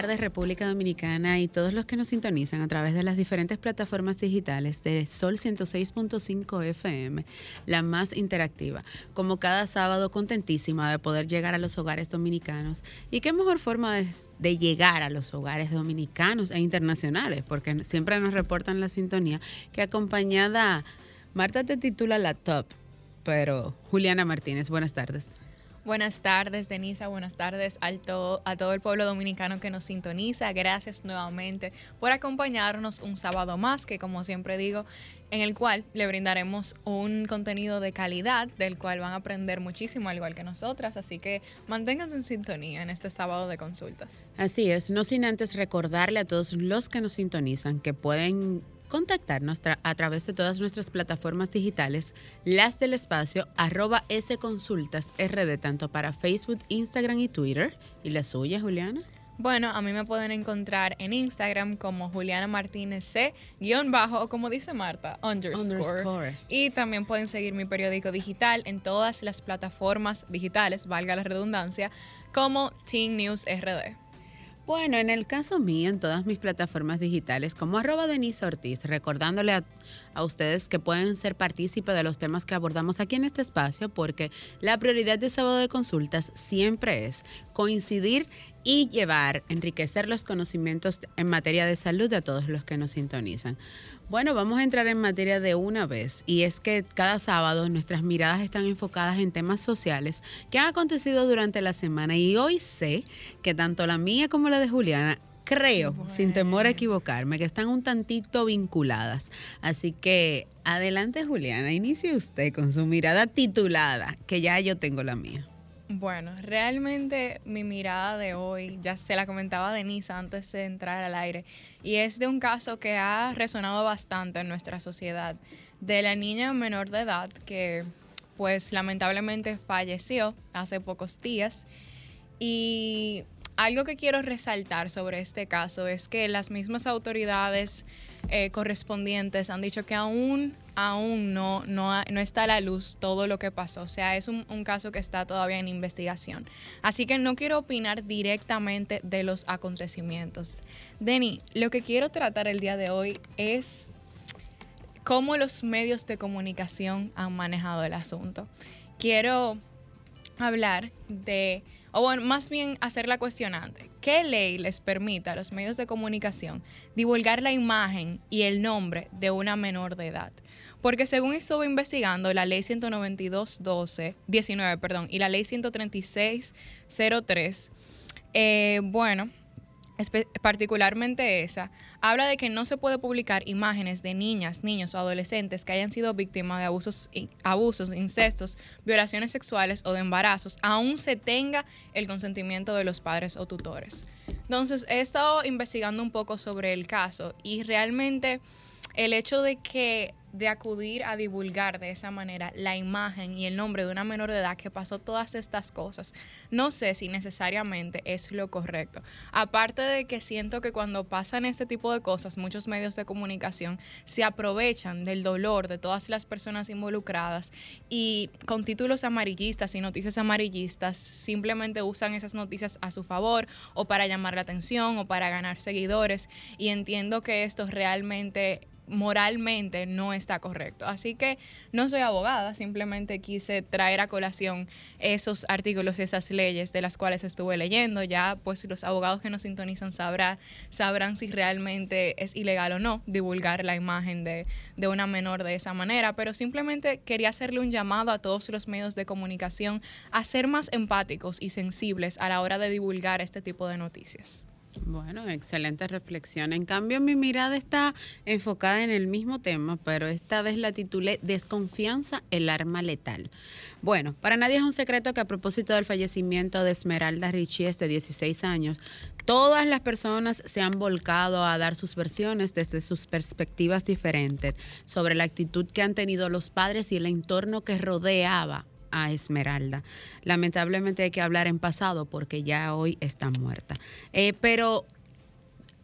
Tardes República Dominicana y todos los que nos sintonizan a través de las diferentes plataformas digitales de Sol 106.5 FM, la más interactiva. Como cada sábado, contentísima de poder llegar a los hogares dominicanos. Y qué mejor forma de, de llegar a los hogares dominicanos e internacionales, porque siempre nos reportan la sintonía, que acompañada, Marta te titula la top, pero Juliana Martínez, buenas tardes. Buenas tardes, Denisa. Buenas tardes a todo el pueblo dominicano que nos sintoniza. Gracias nuevamente por acompañarnos un sábado más, que como siempre digo, en el cual le brindaremos un contenido de calidad, del cual van a aprender muchísimo, al igual que nosotras. Así que manténganse en sintonía en este sábado de consultas. Así es, no sin antes recordarle a todos los que nos sintonizan que pueden contactarnos a través de todas nuestras plataformas digitales, las del espacio, arroba consultas rd, tanto para Facebook, Instagram y Twitter. ¿Y la suya, Juliana? Bueno, a mí me pueden encontrar en Instagram como Juliana Martínez C, guion bajo, o como dice Marta, underscore. Y también pueden seguir mi periódico digital en todas las plataformas digitales, valga la redundancia, como Teen News RD. Bueno, en el caso mío, en todas mis plataformas digitales, como arroba Denise Ortiz, recordándole a, a, ustedes que pueden ser partícipes de los temas que abordamos aquí en este espacio, porque la prioridad de sábado de consultas siempre es coincidir y llevar, enriquecer los conocimientos en materia de salud a todos los que nos sintonizan. Bueno, vamos a entrar en materia de una vez y es que cada sábado nuestras miradas están enfocadas en temas sociales que han acontecido durante la semana y hoy sé que tanto la mía como la de Juliana creo, sin temor a equivocarme, que están un tantito vinculadas. Así que adelante Juliana, inicie usted con su mirada titulada, que ya yo tengo la mía. Bueno, realmente mi mirada de hoy, ya se la comentaba Denise antes de entrar al aire, y es de un caso que ha resonado bastante en nuestra sociedad, de la niña menor de edad que pues lamentablemente falleció hace pocos días. Y algo que quiero resaltar sobre este caso es que las mismas autoridades eh, correspondientes han dicho que aún, aún no, no, no, está a la luz todo lo que pasó. O sea, es un, un, caso que está todavía en investigación. Así que no quiero opinar directamente de los acontecimientos. Denny, lo que quiero tratar el día de hoy es cómo los medios de comunicación han manejado el asunto. Quiero hablar de o bueno, más bien hacer la cuestionante. ¿Qué ley les permite a los medios de comunicación divulgar la imagen y el nombre de una menor de edad? Porque según estuve investigando, la ley 192.12, 19, perdón, y la ley 136.03, eh, bueno, particularmente esa, habla de que no se puede publicar imágenes de niñas, niños o adolescentes que hayan sido víctimas de abusos, abusos, incestos, violaciones sexuales o de embarazos, aún se tenga el consentimiento de los padres o tutores. Entonces, he estado investigando un poco sobre el caso y realmente el hecho de que de acudir a divulgar de esa manera la imagen y el nombre de una menor de edad que pasó todas estas cosas, no sé si necesariamente es lo correcto. Aparte de que siento que cuando pasan este tipo de cosas, muchos medios de comunicación se aprovechan del dolor de todas las personas involucradas y con títulos amarillistas y noticias amarillistas simplemente usan esas noticias a su favor o para llamar la atención o para ganar seguidores y entiendo que esto realmente moralmente no está correcto. Así que no soy abogada, simplemente quise traer a colación esos artículos y esas leyes de las cuales estuve leyendo. Ya pues los abogados que nos sintonizan sabrá, sabrán si realmente es ilegal o no divulgar la imagen de, de una menor de esa manera, pero simplemente quería hacerle un llamado a todos los medios de comunicación a ser más empáticos y sensibles a la hora de divulgar este tipo de noticias. Bueno, excelente reflexión. En cambio, mi mirada está enfocada en el mismo tema, pero esta vez la titulé Desconfianza, el arma letal. Bueno, para nadie es un secreto que a propósito del fallecimiento de Esmeralda Richies, de 16 años, todas las personas se han volcado a dar sus versiones desde sus perspectivas diferentes sobre la actitud que han tenido los padres y el entorno que rodeaba a Esmeralda. Lamentablemente hay que hablar en pasado porque ya hoy está muerta. Eh, pero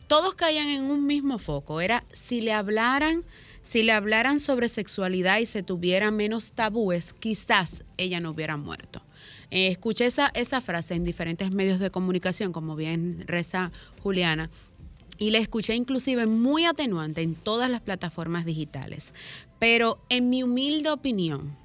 todos caían en un mismo foco. Era si le hablaran, si le hablaran sobre sexualidad y se tuviera menos tabúes, quizás ella no hubiera muerto. Eh, escuché esa, esa frase en diferentes medios de comunicación, como bien reza Juliana, y la escuché inclusive muy atenuante en todas las plataformas digitales. Pero en mi humilde opinión,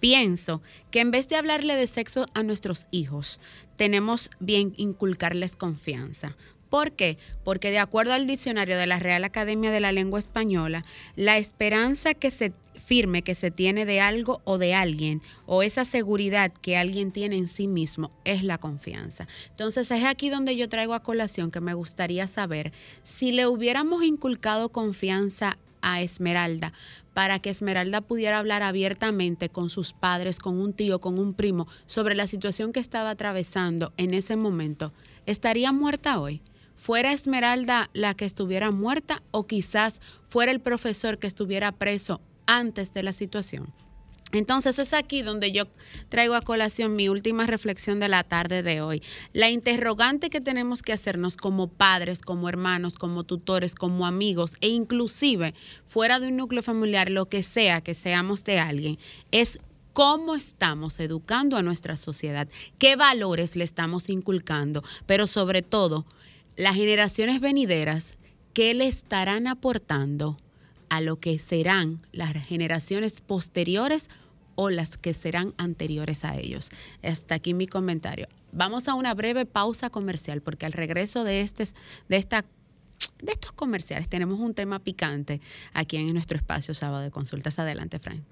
pienso que en vez de hablarle de sexo a nuestros hijos, tenemos bien inculcarles confianza. ¿Por qué? Porque de acuerdo al diccionario de la Real Academia de la Lengua Española, la esperanza que se firme que se tiene de algo o de alguien, o esa seguridad que alguien tiene en sí mismo, es la confianza. Entonces es aquí donde yo traigo a colación que me gustaría saber si le hubiéramos inculcado confianza a Esmeralda para que Esmeralda pudiera hablar abiertamente con sus padres, con un tío, con un primo, sobre la situación que estaba atravesando en ese momento, ¿estaría muerta hoy? ¿Fuera Esmeralda la que estuviera muerta o quizás fuera el profesor que estuviera preso antes de la situación? Entonces es aquí donde yo traigo a colación mi última reflexión de la tarde de hoy. La interrogante que tenemos que hacernos como padres, como hermanos, como tutores, como amigos e inclusive fuera de un núcleo familiar, lo que sea que seamos de alguien, es cómo estamos educando a nuestra sociedad, qué valores le estamos inculcando, pero sobre todo, las generaciones venideras, ¿qué le estarán aportando? A lo que serán las generaciones posteriores o las que serán anteriores a ellos. Hasta aquí mi comentario. Vamos a una breve pausa comercial porque al regreso de, este, de, esta, de estos comerciales tenemos un tema picante aquí en nuestro espacio sábado de consultas. Adelante, Frank.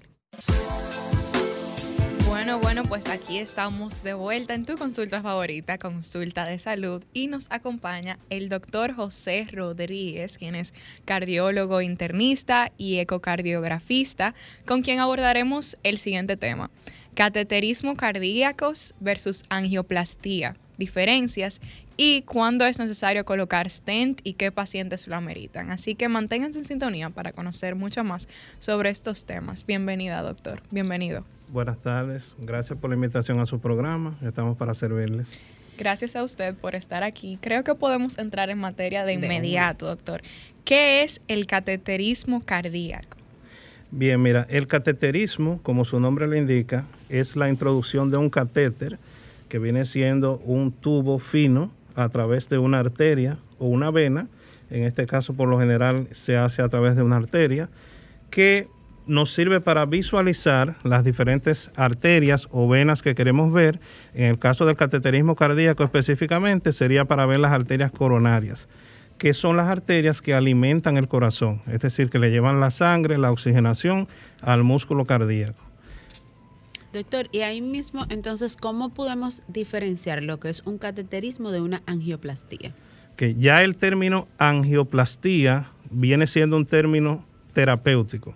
Bueno, bueno, pues aquí estamos de vuelta en tu consulta favorita, consulta de salud, y nos acompaña el doctor José Rodríguez, quien es cardiólogo internista y ecocardiografista, con quien abordaremos el siguiente tema, cateterismo cardíacos versus angioplastía, diferencias y cuándo es necesario colocar stent y qué pacientes lo ameritan. Así que manténganse en sintonía para conocer mucho más sobre estos temas. Bienvenida, doctor. Bienvenido. Buenas tardes, gracias por la invitación a su programa, estamos para servirles. Gracias a usted por estar aquí. Creo que podemos entrar en materia de inmediato, doctor. ¿Qué es el cateterismo cardíaco? Bien, mira, el cateterismo, como su nombre lo indica, es la introducción de un catéter que viene siendo un tubo fino a través de una arteria o una vena. En este caso, por lo general, se hace a través de una arteria que nos sirve para visualizar las diferentes arterias o venas que queremos ver. En el caso del cateterismo cardíaco específicamente sería para ver las arterias coronarias, que son las arterias que alimentan el corazón, es decir, que le llevan la sangre, la oxigenación al músculo cardíaco. Doctor, y ahí mismo, entonces, ¿cómo podemos diferenciar lo que es un cateterismo de una angioplastía? Que ya el término angioplastía viene siendo un término terapéutico.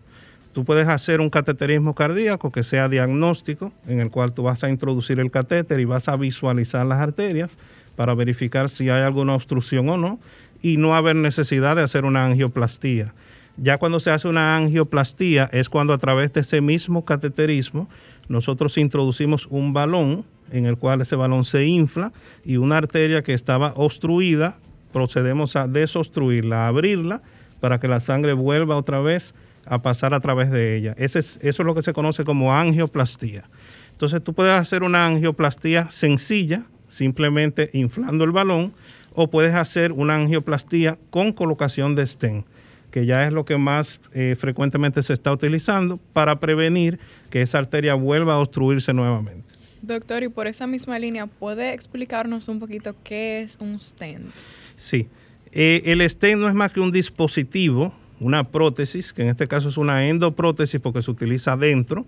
Tú puedes hacer un cateterismo cardíaco que sea diagnóstico, en el cual tú vas a introducir el catéter y vas a visualizar las arterias para verificar si hay alguna obstrucción o no, y no haber necesidad de hacer una angioplastía. Ya cuando se hace una angioplastía es cuando a través de ese mismo cateterismo nosotros introducimos un balón en el cual ese balón se infla y una arteria que estaba obstruida procedemos a desobstruirla, a abrirla para que la sangre vuelva otra vez a pasar a través de ella. Ese es, eso es lo que se conoce como angioplastía. Entonces tú puedes hacer una angioplastía sencilla, simplemente inflando el balón, o puedes hacer una angioplastía con colocación de stent, que ya es lo que más eh, frecuentemente se está utilizando para prevenir que esa arteria vuelva a obstruirse nuevamente. Doctor, y por esa misma línea, ¿puede explicarnos un poquito qué es un stent? Sí, eh, el stent no es más que un dispositivo una prótesis, que en este caso es una endoprótesis porque se utiliza dentro,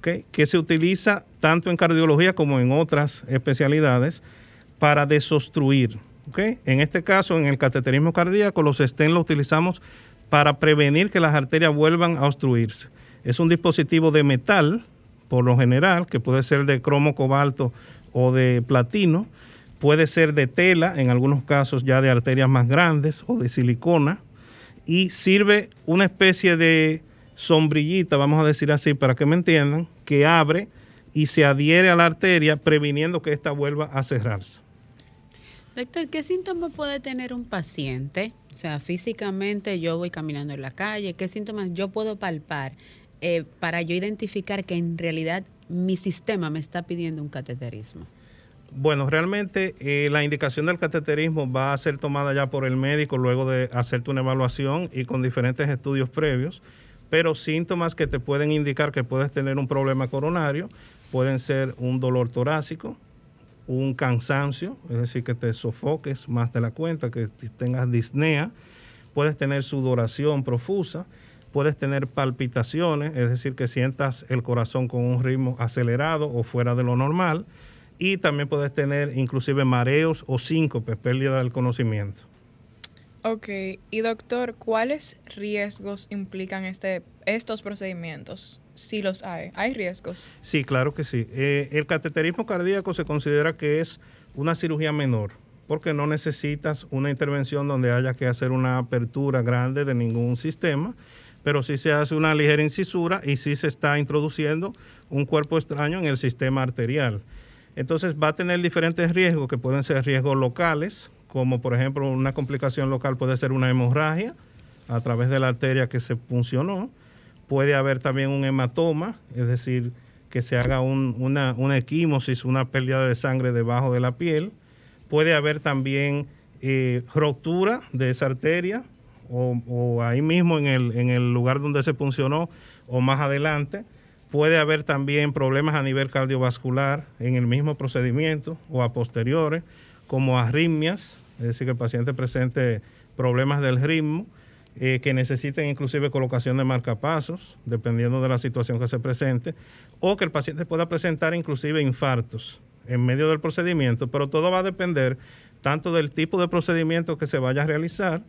que se utiliza tanto en cardiología como en otras especialidades para desobstruir, ¿okay? En este caso, en el cateterismo cardíaco, los stents los utilizamos para prevenir que las arterias vuelvan a obstruirse. Es un dispositivo de metal, por lo general, que puede ser de cromo cobalto o de platino, puede ser de tela, en algunos casos ya de arterias más grandes o de silicona, y sirve una especie de sombrillita, vamos a decir así, para que me entiendan, que abre y se adhiere a la arteria previniendo que ésta vuelva a cerrarse. Doctor, ¿qué síntomas puede tener un paciente? O sea, físicamente yo voy caminando en la calle, ¿qué síntomas yo puedo palpar eh, para yo identificar que en realidad mi sistema me está pidiendo un cateterismo? Bueno, realmente eh, la indicación del cateterismo va a ser tomada ya por el médico luego de hacerte una evaluación y con diferentes estudios previos, pero síntomas que te pueden indicar que puedes tener un problema coronario pueden ser un dolor torácico, un cansancio, es decir, que te sofoques más de la cuenta, que tengas disnea, puedes tener sudoración profusa, puedes tener palpitaciones, es decir, que sientas el corazón con un ritmo acelerado o fuera de lo normal, y también puedes tener inclusive mareos o síncopes, pérdida del conocimiento. Ok, y doctor, ¿cuáles riesgos implican este, estos procedimientos? Si los hay, ¿hay riesgos? Sí, claro que sí. Eh, el cateterismo cardíaco se considera que es una cirugía menor, porque no necesitas una intervención donde haya que hacer una apertura grande de ningún sistema, pero sí se hace una ligera incisura y sí se está introduciendo un cuerpo extraño en el sistema arterial. Entonces va a tener diferentes riesgos que pueden ser riesgos locales, como por ejemplo una complicación local puede ser una hemorragia a través de la arteria que se funcionó. Puede haber también un hematoma, es decir, que se haga una, una, equimosis, una pérdida de sangre debajo de la piel. Puede haber también eh, ruptura de esa arteria o, o ahí mismo en el, en el lugar donde se funcionó o más adelante Puede haber también problemas a nivel cardiovascular en el mismo procedimiento o a posteriores, como arritmias, es decir, que el paciente presente problemas del ritmo, eh, que necesiten inclusive colocación de marcapasos, dependiendo de la situación que se presente, o que el paciente pueda presentar inclusive infartos en medio del procedimiento, pero todo va a depender tanto del tipo de procedimiento que se vaya a realizar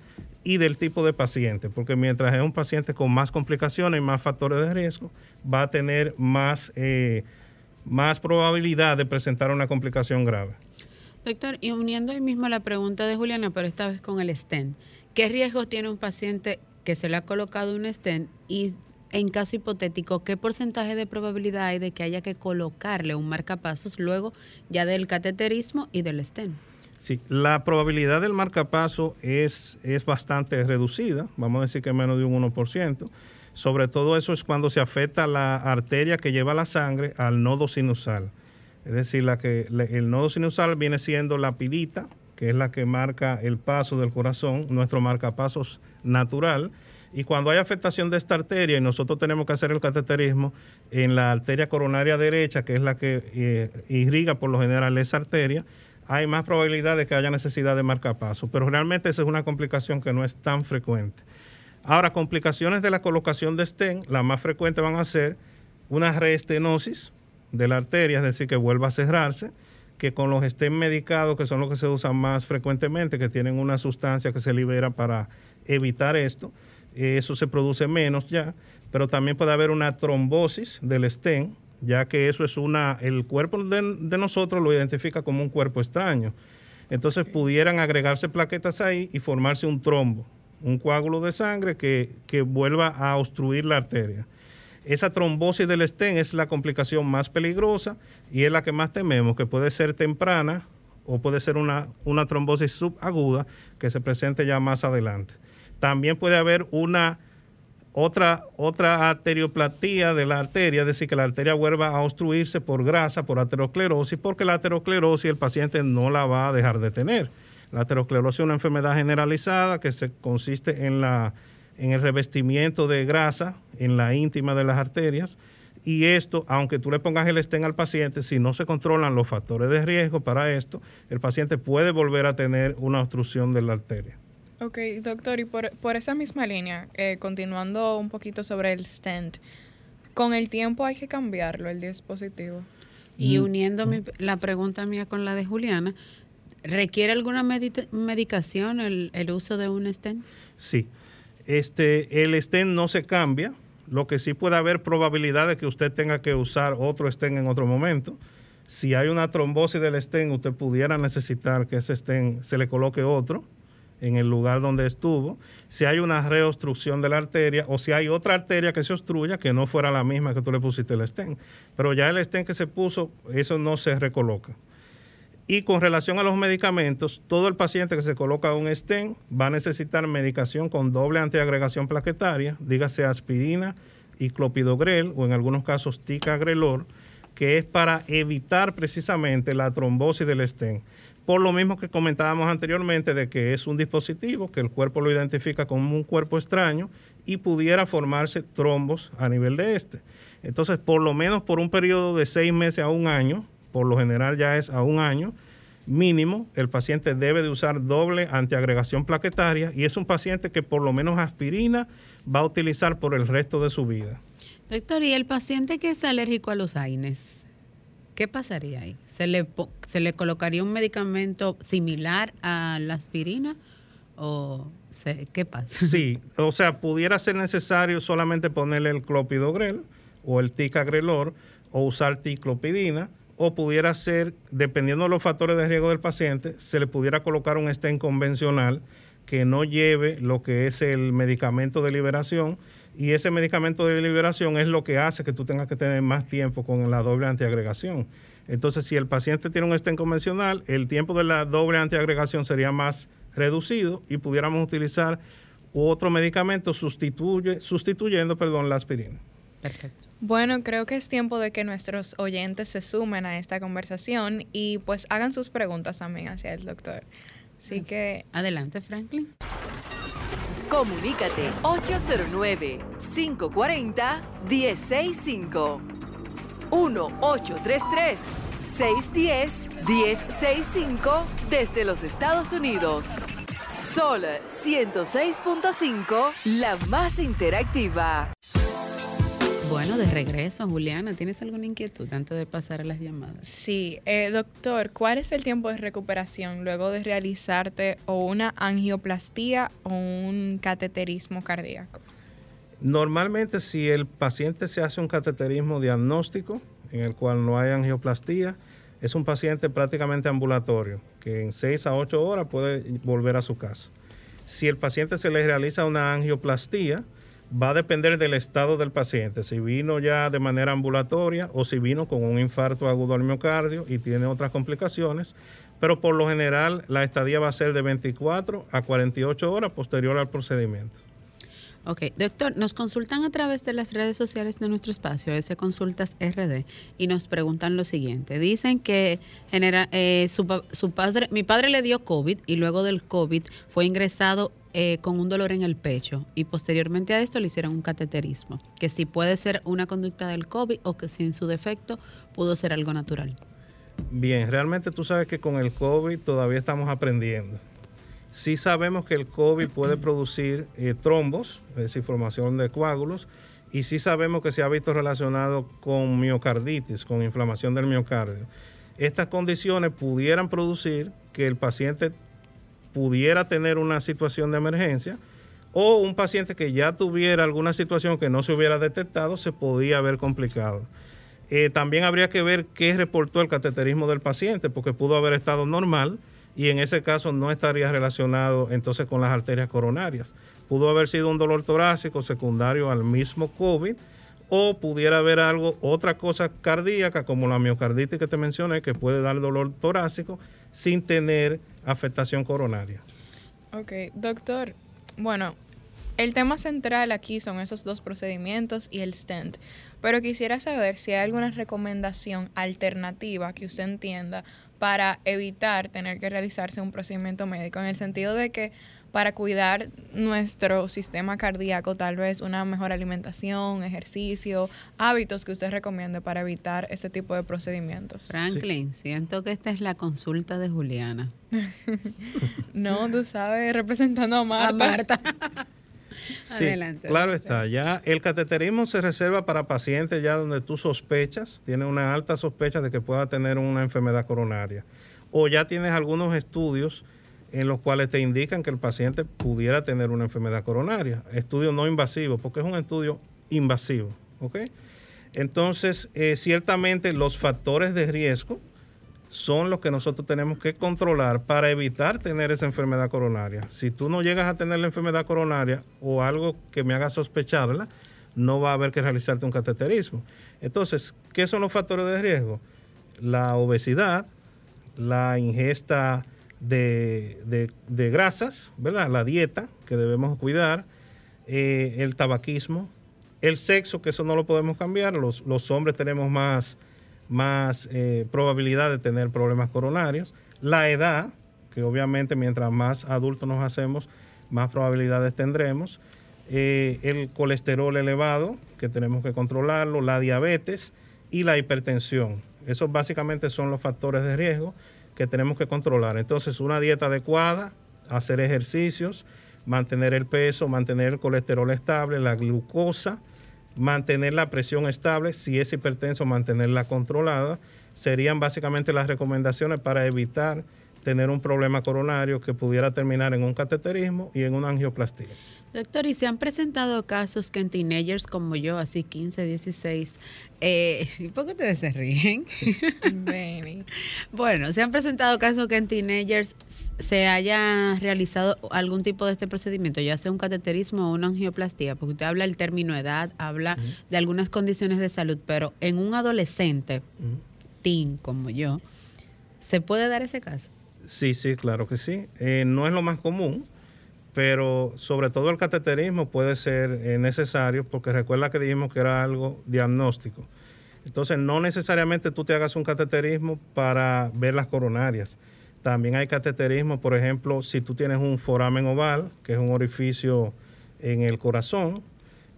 y del tipo de paciente, porque mientras es un paciente con más complicaciones y más factores de riesgo, va a tener más, eh, más probabilidad de presentar una complicación grave. Doctor, y uniendo ahí mismo la pregunta de Juliana, pero esta vez con el stent, ¿qué riesgos tiene un paciente que se le ha colocado un stent y en caso hipotético, ¿qué porcentaje de probabilidad hay de que haya que colocarle un marcapasos luego ya del cateterismo y del stent? Sí, la probabilidad del marcapaso es, es bastante reducida, vamos a decir que menos de un 1%. Sobre todo eso es cuando se afecta la arteria que lleva la sangre al nodo sinusal. Es decir, la que, el nodo sinusal viene siendo la pilita, que es la que marca el paso del corazón, nuestro marcapasos natural. Y cuando hay afectación de esta arteria y nosotros tenemos que hacer el cateterismo en la arteria coronaria derecha, que es la que eh, irriga por lo general esa arteria, hay más probabilidad de que haya necesidad de marcapaso, pero realmente esa es una complicación que no es tan frecuente. Ahora, complicaciones de la colocación de stent, las más frecuentes van a ser una reestenosis de la arteria, es decir, que vuelva a cerrarse, que con los stent medicados, que son los que se usan más frecuentemente, que tienen una sustancia que se libera para evitar esto, eso se produce menos ya, pero también puede haber una trombosis del stent, ya que eso es una, el cuerpo de, nosotros lo identifica como un cuerpo extraño. Entonces pudieran agregarse plaquetas ahí y formarse un trombo, un coágulo de sangre que, que vuelva a obstruir la arteria. Esa trombosis del estén es la complicación más peligrosa y es la que más tememos, que puede ser temprana o puede ser una, una trombosis subaguda que se presente ya más adelante. También puede haber una otra, otra arterioplatía de la arteria, es decir, que la arteria vuelva a obstruirse por grasa, por aterosclerosis, porque la aterosclerosis el paciente no la va a dejar de tener. La aterosclerosis es una enfermedad generalizada que se consiste en, la, en el revestimiento de grasa en la íntima de las arterias. Y esto, aunque tú le pongas el estén al paciente, si no se controlan los factores de riesgo para esto, el paciente puede volver a tener una obstrucción de la arteria. Ok, doctor, y por, por esa misma línea, eh, continuando un poquito sobre el stent, con el tiempo hay que cambiarlo, el dispositivo. Y mm, uniendo la pregunta mía con la de Juliana, ¿Requiere alguna medicación el, el, uso de un stent? Sí. Este, el stent no se cambia, lo que sí puede haber probabilidad de que usted tenga que usar otro stent en otro momento. Si hay una trombosis del stent, usted pudiera necesitar que ese stent se le coloque otro en el lugar donde estuvo. Si hay una reobstrucción de la arteria o si hay otra arteria que se obstruya que no fuera la misma que tú le pusiste el stent. Pero ya el stent que se puso, eso no se recoloca. Y con relación a los medicamentos, todo el paciente que se coloca un stent va a necesitar medicación con doble antiagregación plaquetaria, dígase aspirina y clopidogrel o en algunos casos ticagrelor, que es para evitar precisamente la trombosis del stent. Por lo mismo que comentábamos anteriormente de que es un dispositivo que el cuerpo lo identifica como un cuerpo extraño y pudiera formarse trombos a nivel de este. Entonces, por lo menos por un periodo de seis meses a un año, por lo general ya es a un año mínimo, el paciente debe de usar doble antiagregación plaquetaria y es un paciente que por lo menos aspirina va a utilizar por el resto de su vida. Doctor, ¿y el paciente que es alérgico a los AINES? ¿Qué pasaría ahí? ¿Se le, ¿Se le colocaría un medicamento similar a la aspirina? ¿O qué pasa? Sí, o sea, pudiera ser necesario solamente ponerle el clopidogrel o el ticagrelor o usar ticlopidina o pudiera ser, dependiendo de los factores de riesgo del paciente, se le pudiera colocar un stent convencional que no lleve lo que es el medicamento de liberación y ese medicamento de liberación es lo que hace que tú tengas que tener más tiempo con la doble antiagregación. Entonces, si el paciente tiene un stent convencional, el tiempo de la doble antiagregación sería más reducido y pudiéramos utilizar otro medicamento sustituye, sustituyendo perdón, la aspirina. Perfecto. Bueno, creo que es tiempo de que nuestros oyentes se sumen a esta conversación y pues hagan sus preguntas también hacia el doctor. Así que... Adelante, Franklin. Comunícate 809-540-1065. 1-833-610-1065 desde los Estados Unidos. Sol 106.5, la más interactiva. Bueno, de regreso, Juliana, ¿tienes alguna inquietud antes de pasar a las llamadas? Sí, eh, doctor, ¿cuál es el tiempo de recuperación luego de realizarte o una angioplastía o un cateterismo cardíaco? Normalmente, si el paciente se hace un cateterismo diagnóstico, en el cual no hay angioplastía, es un paciente prácticamente ambulatorio, que en 6 a 8 horas puede volver a su casa. Si el paciente se le realiza una angioplastía, va a depender del estado del paciente, si vino ya de manera ambulatoria o si vino con un infarto agudo al miocardio y tiene otras complicaciones, pero por lo general la estadía va a ser de 24 a 48 horas posterior al procedimiento. Ok, doctor, nos consultan a través de las redes sociales de nuestro espacio, ese Consultas RD, y nos preguntan lo siguiente. Dicen que genera, eh, su, su padre, mi padre le dio COVID y luego del COVID fue ingresado eh, con un dolor en el pecho y posteriormente a esto le hicieron un cateterismo, que si puede ser una conducta del COVID o que si en su defecto pudo ser algo natural. Bien, realmente tú sabes que con el COVID todavía estamos aprendiendo. Sí sabemos que el COVID puede producir eh, trombos, es decir, formación de coágulos, y sí sabemos que se ha visto relacionado con miocarditis, con inflamación del miocardio. Estas condiciones pudieran producir que el paciente pudiera tener una situación de emergencia o un paciente que ya tuviera alguna situación que no se hubiera detectado se podía haber complicado. Eh, también habría que ver qué reportó el cateterismo del paciente, porque pudo haber estado normal y en ese caso no estaría relacionado entonces con las arterias coronarias. Pudo haber sido un dolor torácico secundario al mismo COVID o pudiera haber algo, otra cosa cardíaca como la miocarditis que te mencioné, que puede dar dolor torácico sin tener afectación coronaria. Ok, doctor, bueno, el tema central aquí son esos dos procedimientos y el stent, pero quisiera saber si hay alguna recomendación alternativa que usted entienda para evitar tener que realizarse un procedimiento médico, en el sentido de que para cuidar nuestro sistema cardíaco, tal vez una mejor alimentación, ejercicio, hábitos que usted recomiende para evitar ese tipo de procedimientos. Franklin, siento que esta es la consulta de Juliana. no, tú sabes, representando a Marta. A Marta. Adelante. Claro está, ya el cateterismo se reserva para pacientes ya donde tú sospechas, tiene una alta sospecha de que pueda tener una enfermedad coronaria o ya tienes algunos estudios en los cuales te indican que el paciente pudiera tener una enfermedad coronaria. Estudio no invasivo, porque es un estudio invasivo. Entonces, eh, ciertamente los factores de riesgo son los que nosotros tenemos que controlar para evitar tener esa enfermedad coronaria. Si tú no llegas a tener la enfermedad coronaria o algo que me haga sospecharla, no va a haber que realizarte un cateterismo. Entonces, ¿qué son los factores de riesgo? La obesidad, la ingesta de, grasas, ¿verdad? La dieta que debemos cuidar, eh, el tabaquismo, el sexo, que eso no lo podemos cambiar. Los, hombres tenemos más, más eh, probabilidad de tener problemas coronarios. La edad, que obviamente mientras más adultos nos hacemos, más probabilidades tendremos. Eh, el colesterol elevado, que tenemos que controlarlo, la diabetes y la hipertensión. Esos básicamente son los factores de riesgo que tenemos que controlar. Entonces, una dieta adecuada, hacer ejercicios, mantener el peso, mantener el colesterol estable, la glucosa, mantener la presión estable, si es hipertenso, mantenerla controlada, serían básicamente las recomendaciones para evitar tener un problema coronario que pudiera terminar en un cateterismo y en una angioplastía. Doctor, ¿y se han presentado casos que en teenagers como yo, así 15, 16, eh, ¿y por qué ustedes se ríen? bueno, se han presentado casos que en teenagers se haya realizado algún tipo de este procedimiento, ya sea un cateterismo o una angioplastía, porque usted habla del término edad, habla de algunas condiciones de salud, pero en un adolescente, teen como yo, ¿se puede dar ese caso? Sí, sí, claro que sí. Eh, no es lo más común pero sobre todo el cateterismo puede ser eh, necesario porque recuerda que dijimos que era algo diagnóstico. Entonces no necesariamente tú te hagas un cateterismo para ver las coronarias. También hay cateterismo, por ejemplo, si tú tienes un foramen oval, que es un orificio en el corazón,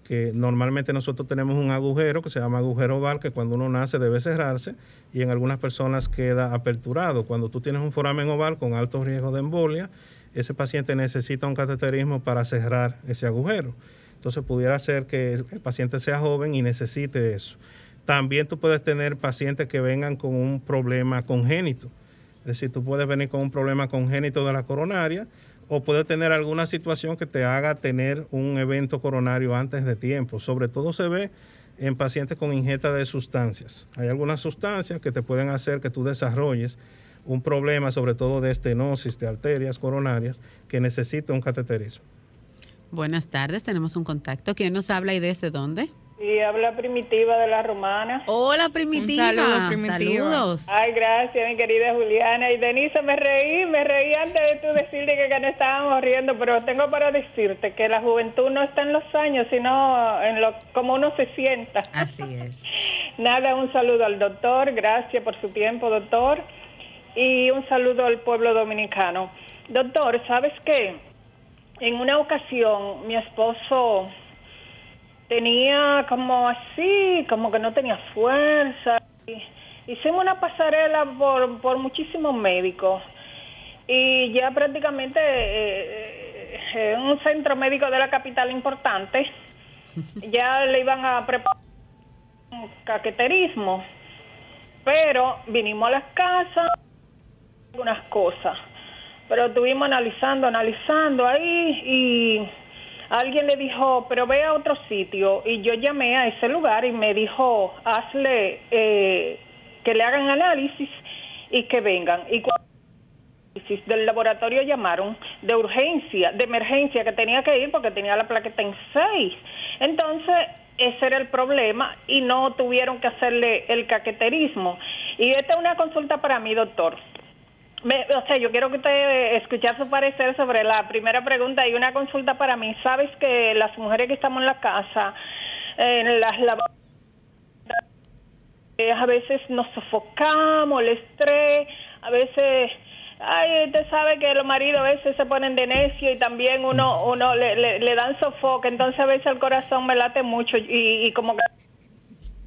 que normalmente nosotros tenemos un agujero que se llama agujero oval, que cuando uno nace debe cerrarse y en algunas personas queda aperturado. Cuando tú tienes un foramen oval con alto riesgo de embolia, ese paciente necesita un cateterismo para cerrar ese agujero. Entonces pudiera ser que el paciente sea joven y necesite eso. También tú puedes tener pacientes que vengan con un problema congénito. Es decir, tú puedes venir con un problema congénito de la coronaria o puedes tener alguna situación que te haga tener un evento coronario antes de tiempo. Sobre todo se ve en pacientes con ingesta de sustancias. Hay algunas sustancias que te pueden hacer que tú desarrolles un problema sobre todo de estenosis de arterias coronarias que necesita un cateterismo. Buenas tardes, tenemos un contacto. ¿Quién nos habla y desde dónde? Sí, habla Primitiva de la Romana. Hola Primitiva. Saludos, Ay, gracias, mi querida Juliana. Y Denise, me reí, me reí antes de tú decirte que, no estábamos riendo, pero tengo para decirte que la juventud no está en los años, sino en lo como uno se sienta. Así es. Nada, un saludo al doctor, gracias por su tiempo, doctor y un saludo al pueblo dominicano. Doctor, ¿sabes qué? En una ocasión mi esposo tenía como así, como que no tenía fuerza. Hicimos una pasarela por, por muchísimos médicos y ya prácticamente eh, eh, en un centro médico de la capital importante ya le iban a preparar un caqueterismo. Pero vinimos a las casas algunas cosas, pero estuvimos analizando, analizando ahí y alguien le dijo, pero ve a otro sitio y yo llamé a ese lugar y me dijo, hazle eh, que le hagan análisis y que vengan. Y cuando del laboratorio llamaron de urgencia, de emergencia, que tenía que ir porque tenía la plaqueta en 6. Entonces, ese era el problema y no tuvieron que hacerle el caqueterismo. Y esta es una consulta para mí, doctor o sea, yo quiero que usted escuche su parecer sobre la primera pregunta y una consulta para mí. Sabes que las mujeres que estamos en la casa, en las eh, a veces nos sofocamos, el estrés, a veces, ay, usted sabe que los maridos a veces se ponen de necio y también uno, uno le, dan sofoque, entonces a veces el corazón me late mucho y, y como que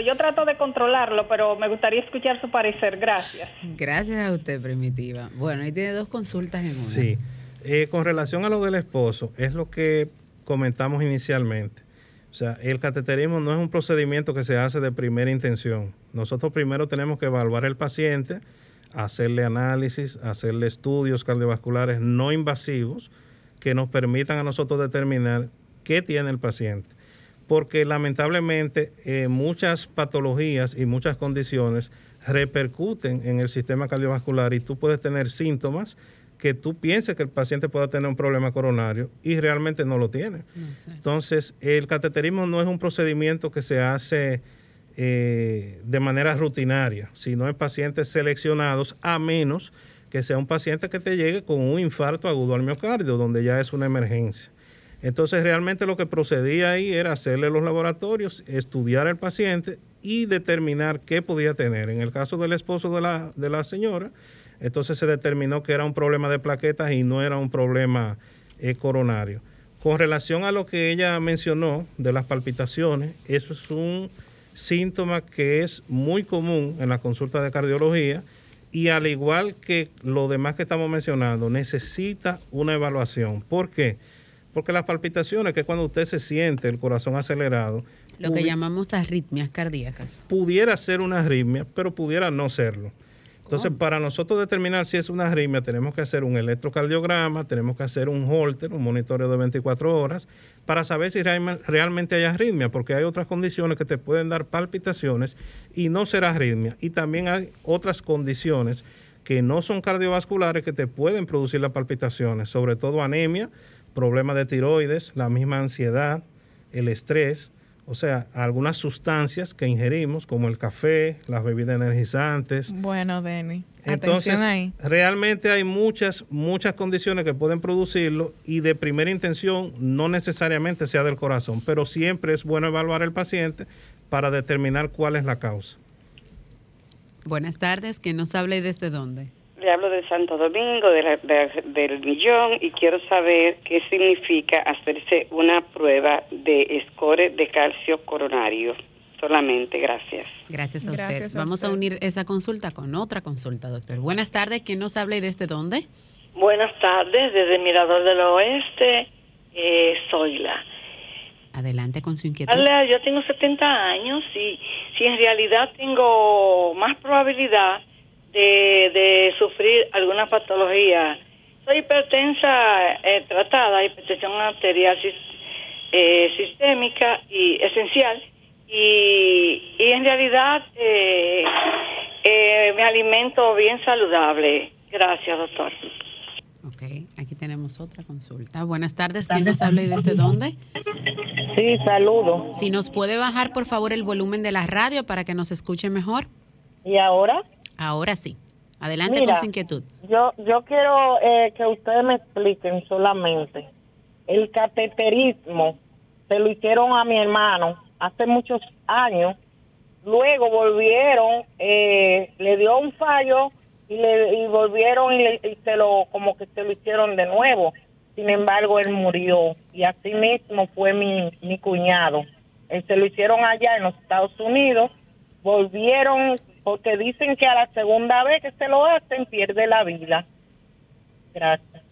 yo trato de controlarlo, pero me gustaría escuchar su parecer. Gracias. Gracias a usted, Primitiva. Bueno, ahí tiene dos consultas en una. Sí. Eh, con relación a lo del esposo, es lo que comentamos inicialmente. O sea, el cateterismo no es un procedimiento que se hace de primera intención. Nosotros primero tenemos que evaluar el paciente, hacerle análisis, hacerle estudios cardiovasculares no invasivos que nos permitan a nosotros determinar qué tiene el paciente. Porque lamentablemente eh, muchas patologías y muchas condiciones repercuten en el sistema cardiovascular y tú puedes tener síntomas que tú pienses que el paciente pueda tener un problema coronario y realmente no lo tiene. Entonces, el cateterismo no es un procedimiento que se hace eh, de manera rutinaria, sino en pacientes seleccionados, a menos que sea un paciente que te llegue con un infarto agudo al miocardio, donde ya es una emergencia. Entonces realmente lo que procedía ahí era hacerle los laboratorios, estudiar al paciente y determinar qué podía tener. En el caso del esposo de la, de la señora, entonces se determinó que era un problema de plaquetas y no era un problema eh, coronario. Con relación a lo que ella mencionó de las palpitaciones, eso es un síntoma que es muy común en la consulta de cardiología y al igual que lo demás que estamos mencionando, necesita una evaluación. ¿Por qué? Porque las palpitaciones, que es cuando usted se siente el corazón acelerado. Lo que llamamos arritmias cardíacas. Pudiera ser una arritmia, pero pudiera no serlo. Entonces, para nosotros determinar si es una arritmia, tenemos que hacer un electrocardiograma, tenemos que hacer un holter, un monitoreo de 24 horas, para saber si realmente hay arritmia, porque hay otras condiciones que te pueden dar palpitaciones y no será arritmia. Y también hay otras condiciones que no son cardiovasculares que te pueden producir las palpitaciones, sobre todo anemia, problemas de tiroides, la misma ansiedad, el estrés o sea, algunas sustancias que ingerimos, como el café, las bebidas energizantes. Bueno, Denny, atención ahí. Realmente hay muchas, muchas condiciones que pueden producirlo y de primera intención no necesariamente sea del corazón, pero siempre es bueno evaluar al paciente para determinar cuál es la causa. Buenas tardes, ¿quién nos habla y desde dónde? Le hablo de Santo Domingo, del millón, y quiero saber qué significa hacerse una prueba de score de calcio coronario. Solamente, gracias. Gracias a usted. Vamos a unir esa consulta con otra consulta, doctor. Buenas tardes, ¿quién nos habla y desde dónde? Buenas tardes, desde Mirador del Oeste, eh, Zoila. Adelante con su inquietud. Yo tengo 70 años y si en realidad tengo más probabilidad de, sufrir alguna patología. Soy hipertensa eh, tratada, hipertensión arterial eh, sistémica y esencial. Y, y en realidad eh, me alimento bien saludable. Gracias, doctor. Ok, aquí tenemos otra consulta. Buenas tardes, ¿quién nos habla y desde dónde? Sí, saludo. Si nos puede bajar, por favor, el volumen de la radio para que nos escuche mejor. ¿Y ahora? Ahora sí. Adelante con su inquietud. Yo, yo quiero eh, que ustedes me expliquen solamente. El cateterismo se lo hicieron a mi hermano hace muchos años. Luego volvieron, eh, le dio un fallo y, le, volvieron y, se lo, como que se lo hicieron de nuevo. Sin embargo, él murió y así mismo fue mi, mi cuñado. Eh, se lo hicieron allá en los Estados Unidos, volvieron porque dicen que a la segunda vez que se lo hacen pierde la vida. Gracias.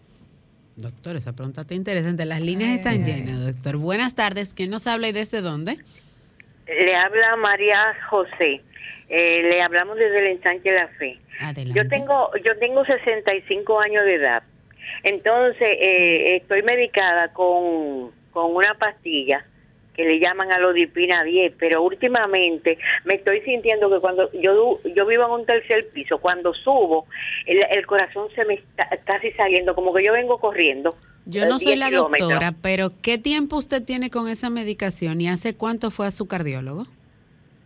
Doctor, esa pregunta está interesante. Las líneas están llenas, doctor. Buenas tardes. ¿Quién nos habla y desde dónde? Le habla María José. Eh, le hablamos desde el ensanche La Fe. Adelante. Yo tengo, yo tengo 65 años de edad. Entonces, eh, estoy medicada con, con una pastilla que le llaman a Lodipina 10, pero últimamente me estoy sintiendo que cuando yo yo vivo en un tercer piso, cuando subo, el, corazón se me está casi saliendo, como que yo vengo corriendo. Yo no soy la doctora, pero ¿qué tiempo usted tiene con esa medicación y hace cuánto fue a su cardiólogo?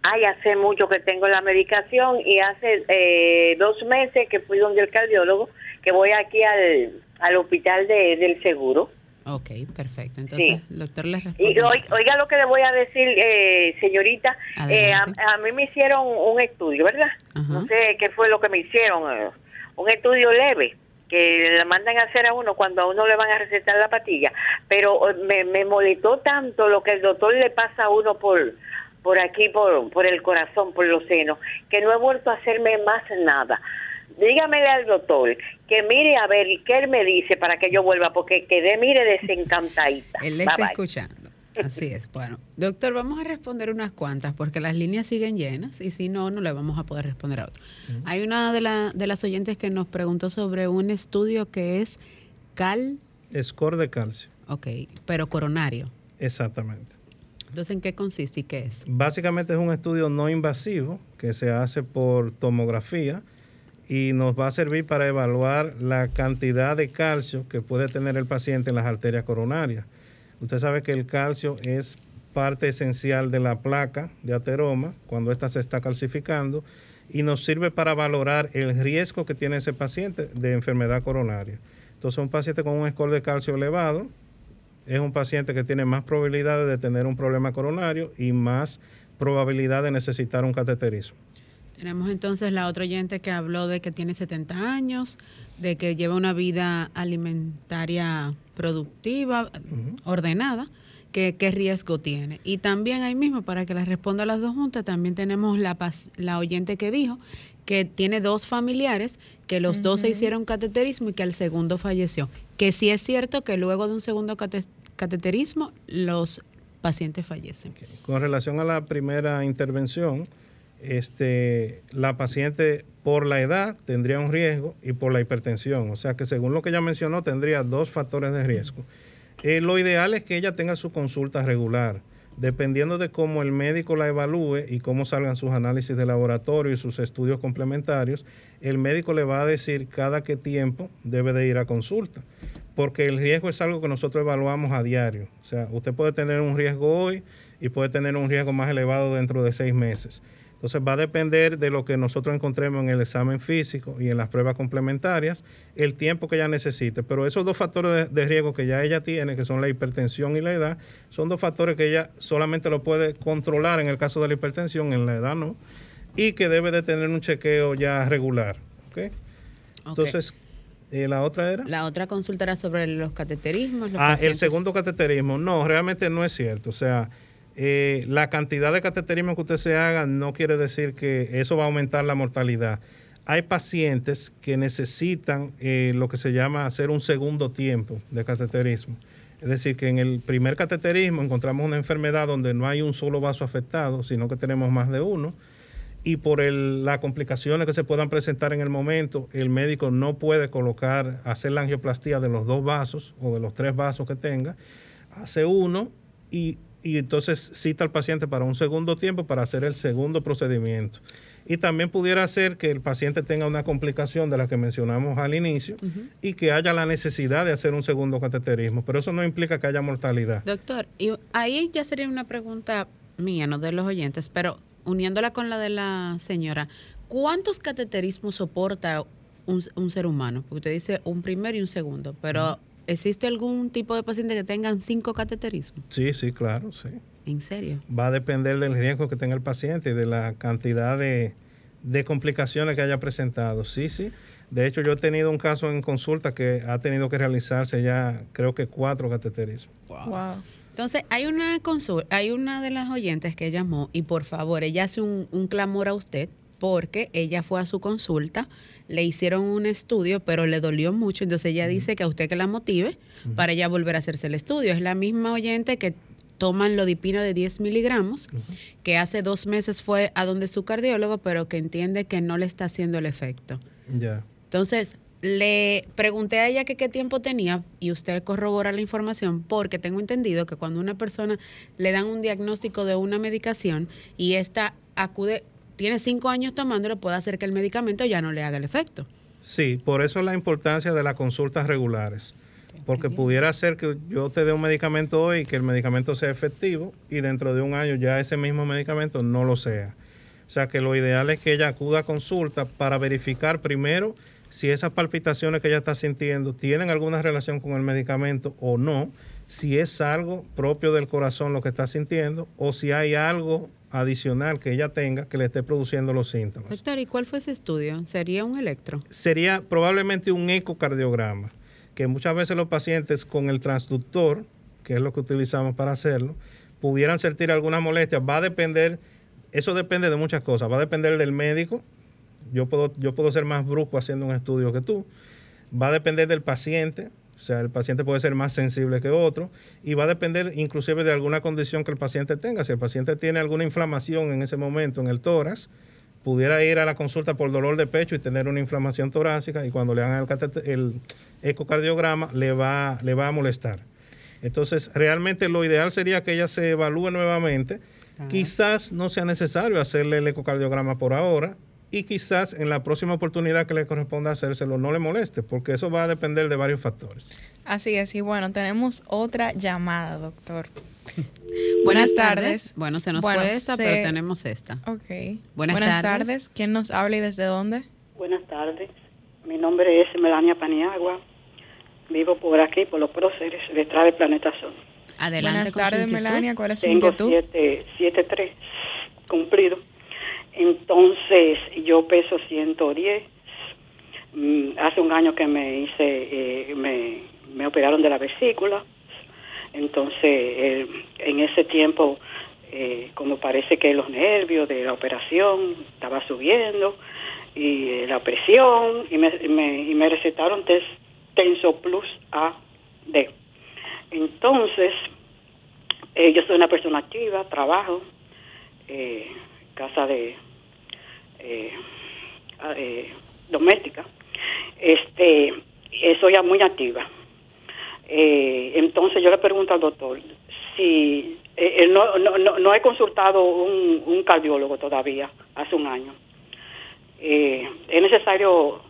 Ay, hace mucho que tengo la medicación y hace eh, dos meses que fui donde el cardiólogo, que voy aquí al, al hospital de, del seguro. Ok, perfecto. Entonces, doctor le responde. Y oiga lo que le voy a decir, eh, señorita. Eh, a, mí me hicieron un estudio, ¿verdad? No sé qué fue lo que me hicieron. Eh, un estudio leve que le mandan a hacer a uno cuando a uno le van a recetar la patilla. Pero me, me molestó tanto lo que el doctor le pasa a uno por por aquí, por, por el corazón, por los senos, que no he vuelto a hacerme más nada dígamele al doctor que mire a ver qué él me dice para que yo vuelva, porque quedé, mire, desencantadita. él le está escuchando. Así es. Bueno, doctor, vamos a responder unas cuantas porque las líneas siguen llenas y si no, no le vamos a poder responder a otro. Hay una de, la, de las oyentes que nos preguntó sobre un estudio que es cal... Score de calcio. Ok, pero coronario. Exactamente. Entonces, ¿en qué consiste y qué es? Básicamente es un estudio no invasivo que se hace por tomografía y nos va a servir para evaluar la cantidad de calcio que puede tener el paciente en las arterias coronarias. Usted sabe que el calcio es parte esencial de la placa de ateroma cuando ésta se está calcificando y nos sirve para valorar el riesgo que tiene ese paciente de enfermedad coronaria. Entonces, un paciente con un score de calcio elevado es un paciente que tiene más probabilidades de tener un problema coronario y más probabilidad de necesitar un cateterismo. Tenemos entonces la otra oyente que habló de que tiene 70 años, de que lleva una vida alimentaria productiva, ordenada, que, qué riesgo tiene. Y también ahí mismo, para que les responda a las dos juntas, también tenemos la, la oyente que dijo que tiene dos familiares, que los dos se hicieron cateterismo y que el segundo falleció. Que sí es cierto que luego de un segundo cateterismo los pacientes fallecen. Con relación a la primera intervención, este, la paciente por la edad tendría un riesgo y por la hipertensión. O sea que según lo que ella mencionó, tendría dos factores de riesgo. Eh, lo ideal es que ella tenga su consulta regular. Dependiendo de cómo el médico la evalúe y cómo salgan sus análisis de laboratorio y sus estudios complementarios, el médico le va a decir cada qué tiempo debe de ir a consulta. Porque el riesgo es algo que nosotros evaluamos a diario. O sea, usted puede tener un riesgo hoy y puede tener un riesgo más elevado dentro de seis meses. Entonces va a depender de lo que nosotros encontremos en el examen físico y en las pruebas complementarias, el tiempo que ella necesite. Pero esos dos factores de, riesgo que ya ella tiene, que son la hipertensión y la edad, son dos factores que ella solamente lo puede controlar en el caso de la hipertensión, en la edad no, y que debe de tener un chequeo ya regular. Entonces, eh, ¿La otra era? La otra consulta era sobre los cateterismos. ah, el segundo cateterismo. No, realmente no es cierto. O sea, eh, la cantidad de cateterismo que usted se haga no quiere decir que eso va a aumentar la mortalidad. Hay pacientes que necesitan eh, lo que se llama hacer un segundo tiempo de cateterismo. Es decir, que en el primer cateterismo encontramos una enfermedad donde no hay un solo vaso afectado, sino que tenemos más de uno. Y por las complicaciones que se puedan presentar en el momento, el médico no puede colocar, hacer la angioplastía de los dos vasos o de los tres vasos que tenga. Hace uno y y entonces cita al paciente para un segundo tiempo para hacer el segundo procedimiento. Y también pudiera ser que el paciente tenga una complicación de la que mencionamos al inicio y que haya la necesidad de hacer un segundo cateterismo, pero eso no implica que haya mortalidad. Doctor, y ahí ya sería una pregunta mía, no de los oyentes, pero uniéndola con la de la señora, ¿cuántos cateterismos soporta un, ser humano? Porque usted dice un primero y un segundo, pero... ¿Existe algún tipo de paciente que tengan cinco cateterismos? Sí, sí, claro, sí. ¿En serio? Va a depender del riesgo que tenga el paciente y de la cantidad de, complicaciones que haya presentado. Sí, sí. De hecho, yo he tenido un caso en consulta que ha tenido que realizarse ya, creo que cuatro cateterismos. Wow. Entonces, hay una consulta, hay una de las oyentes que llamó y por favor, ella hace un, un clamor a usted porque ella fue a su consulta, le hicieron un estudio, pero le dolió mucho, entonces ella dice que a usted que la motive para ella volver a hacerse el estudio. Es la misma oyente que toman lodipina de 10 miligramos, que hace dos meses fue a donde su cardiólogo, pero que entiende que no le está haciendo el efecto. Ya. Entonces, le pregunté a ella que qué tiempo tenía y usted corrobora la información porque tengo entendido que cuando una persona le dan un diagnóstico de una medicación y esta acude tiene cinco años tomándolo, puede hacer que el medicamento ya no le haga el efecto. Sí, por eso la importancia de las consultas regulares. Porque pudiera ser que yo te dé un medicamento hoy y que el medicamento sea efectivo y dentro de un año ya ese mismo medicamento no lo sea. O sea que lo ideal es que ella acuda a consulta para verificar primero si esas palpitaciones que ella está sintiendo tienen alguna relación con el medicamento o no, si es algo propio del corazón lo que está sintiendo o si hay algo adicional que ella tenga que le esté produciendo los síntomas. Doctor, ¿y cuál fue ese estudio? ¿Sería un electro? Sería probablemente un ecocardiograma, que muchas veces los pacientes con el transductor, que es lo que utilizamos para hacerlo, pudieran sentir alguna molestia. Va a depender, eso depende de muchas cosas, va a depender del médico. Yo puedo, yo puedo ser más brusco haciendo un estudio que tú. Va a depender del paciente, O sea, el paciente puede ser más sensible que otro y va a depender inclusive de alguna condición que el paciente tenga. Si el paciente tiene alguna inflamación en ese momento en el tórax, pudiera ir a la consulta por dolor de pecho y tener una inflamación torácica y cuando le hagan el, el ecocardiograma le va, le va a molestar. Entonces, realmente lo ideal sería que ella se evalúe nuevamente. Quizás no sea necesario hacerle el ecocardiograma por ahora, y quizás en la próxima oportunidad que le corresponda hacérselo no le moleste, porque eso va a depender de varios factores. Así es, y bueno, tenemos otra llamada, doctor. Buenas, tardes. Bueno, se nos fue esta, pero tenemos esta. Ok. Buenas, tardes. ¿Quién nos habla y desde dónde? Buenas tardes. Mi nombre es Melania Paniagua. Vivo por aquí, por los próceres, detrás del planeta Sol. Adelante. Buenas tardes, Melania. ¿Cuál es su Tengo inquietud? 7'3 cumplido entonces yo peso 110. Mm, hace un año que me hice, eh, me, me operaron de la vesícula. Entonces eh, en ese tiempo, eh, como parece que los nervios de la operación estaba subiendo y la presión y me, y me recetaron Tenso Plus A D. Entonces, yo soy una persona activa, trabajo, casa de eh, eh, doméstica, este, eh, soy muy activa. Eh, entonces yo le pregunto al doctor si no, no, no, he consultado un, un cardiólogo todavía, hace un año. es necesario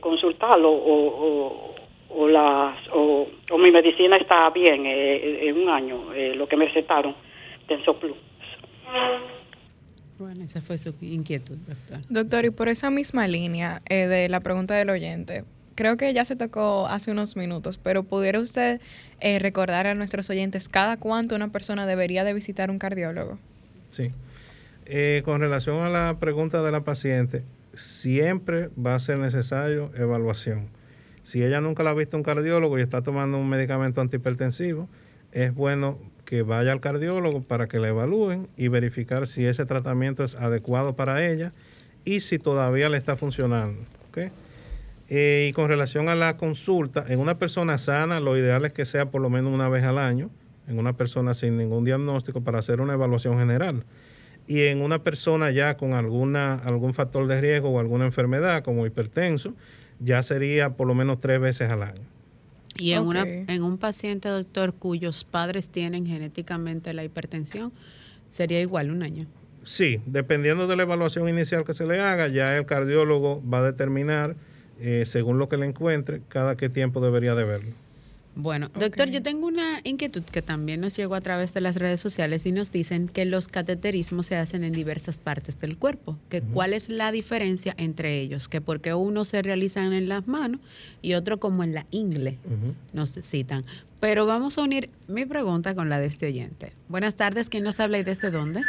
consultarlo o, o, las, o, mi medicina está bien en un año, lo que me recetaron, Tenso Plus. Bueno, esa fue su inquietud, doctor. Doctor, y por esa misma línea eh, de la pregunta del oyente, creo que ya se tocó hace unos minutos, pero ¿pudiera usted eh, recordar a nuestros oyentes cada cuánto una persona debería de visitar un cardiólogo? Sí. Eh, con relación a la pregunta de la paciente, siempre va a ser necesario evaluación. Si ella nunca la ha visto un cardiólogo y está tomando un medicamento antihipertensivo, es bueno que vaya al cardiólogo para que la evalúen y verificar si ese tratamiento es adecuado para ella y si todavía le está funcionando. Eh, y con relación a la consulta, en una persona sana lo ideal es que sea por lo menos una vez al año, en una persona sin ningún diagnóstico para hacer una evaluación general. Y en una persona ya con alguna, algún factor de riesgo o alguna enfermedad como hipertenso, ya sería por lo menos tres veces al año. Y en, una, en un paciente, doctor, cuyos padres tienen genéticamente la hipertensión, sería igual un año. Sí, dependiendo de la evaluación inicial que se le haga, ya el cardiólogo va a determinar, eh, según lo que le encuentre, cada qué tiempo debería de verlo. Bueno, doctor, yo tengo una inquietud que también nos llegó a través de las redes sociales y nos dicen que los cateterismos se hacen en diversas partes del cuerpo. Que ¿Cuál es la diferencia entre ellos? Que porque uno se realizan en las manos y otro como en la ingle, nos citan. Pero vamos a unir mi pregunta con la de este oyente. Buenas tardes, ¿quién nos habla y desde dónde?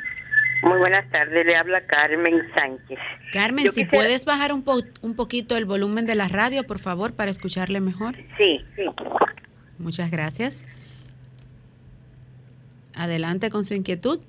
Muy buenas tardes, le habla Carmen Sánchez. Carmen, si puedes bajar un, un poquito el volumen de la radio, por favor, para escucharle mejor. Sí, sí. Muchas gracias. Adelante con su inquietud.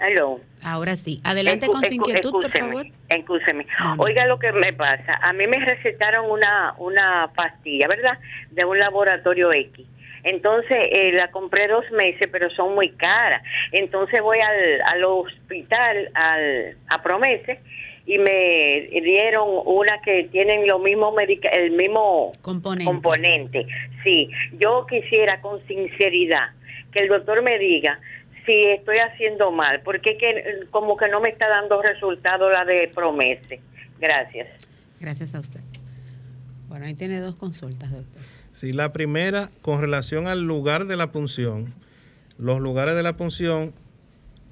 Aló. Ahora sí. Adelante con su inquietud, por favor. Escúcheme. Oiga lo que me pasa. A mí me recetaron una, una pastilla, ¿verdad? De un laboratorio X. Entonces eh, la compré dos meses, pero son muy caras. Entonces voy al, al hospital, al, a Promese, y me dieron una que tienen lo mismo el mismo componente. Sí, yo quisiera con sinceridad que el doctor me diga si estoy haciendo mal, porque que como que no me está dando resultado la de promese. Gracias. Gracias a usted. Bueno, ahí tiene dos consultas, doctor. Sí, la primera con relación al lugar de la punción. Los lugares de la punción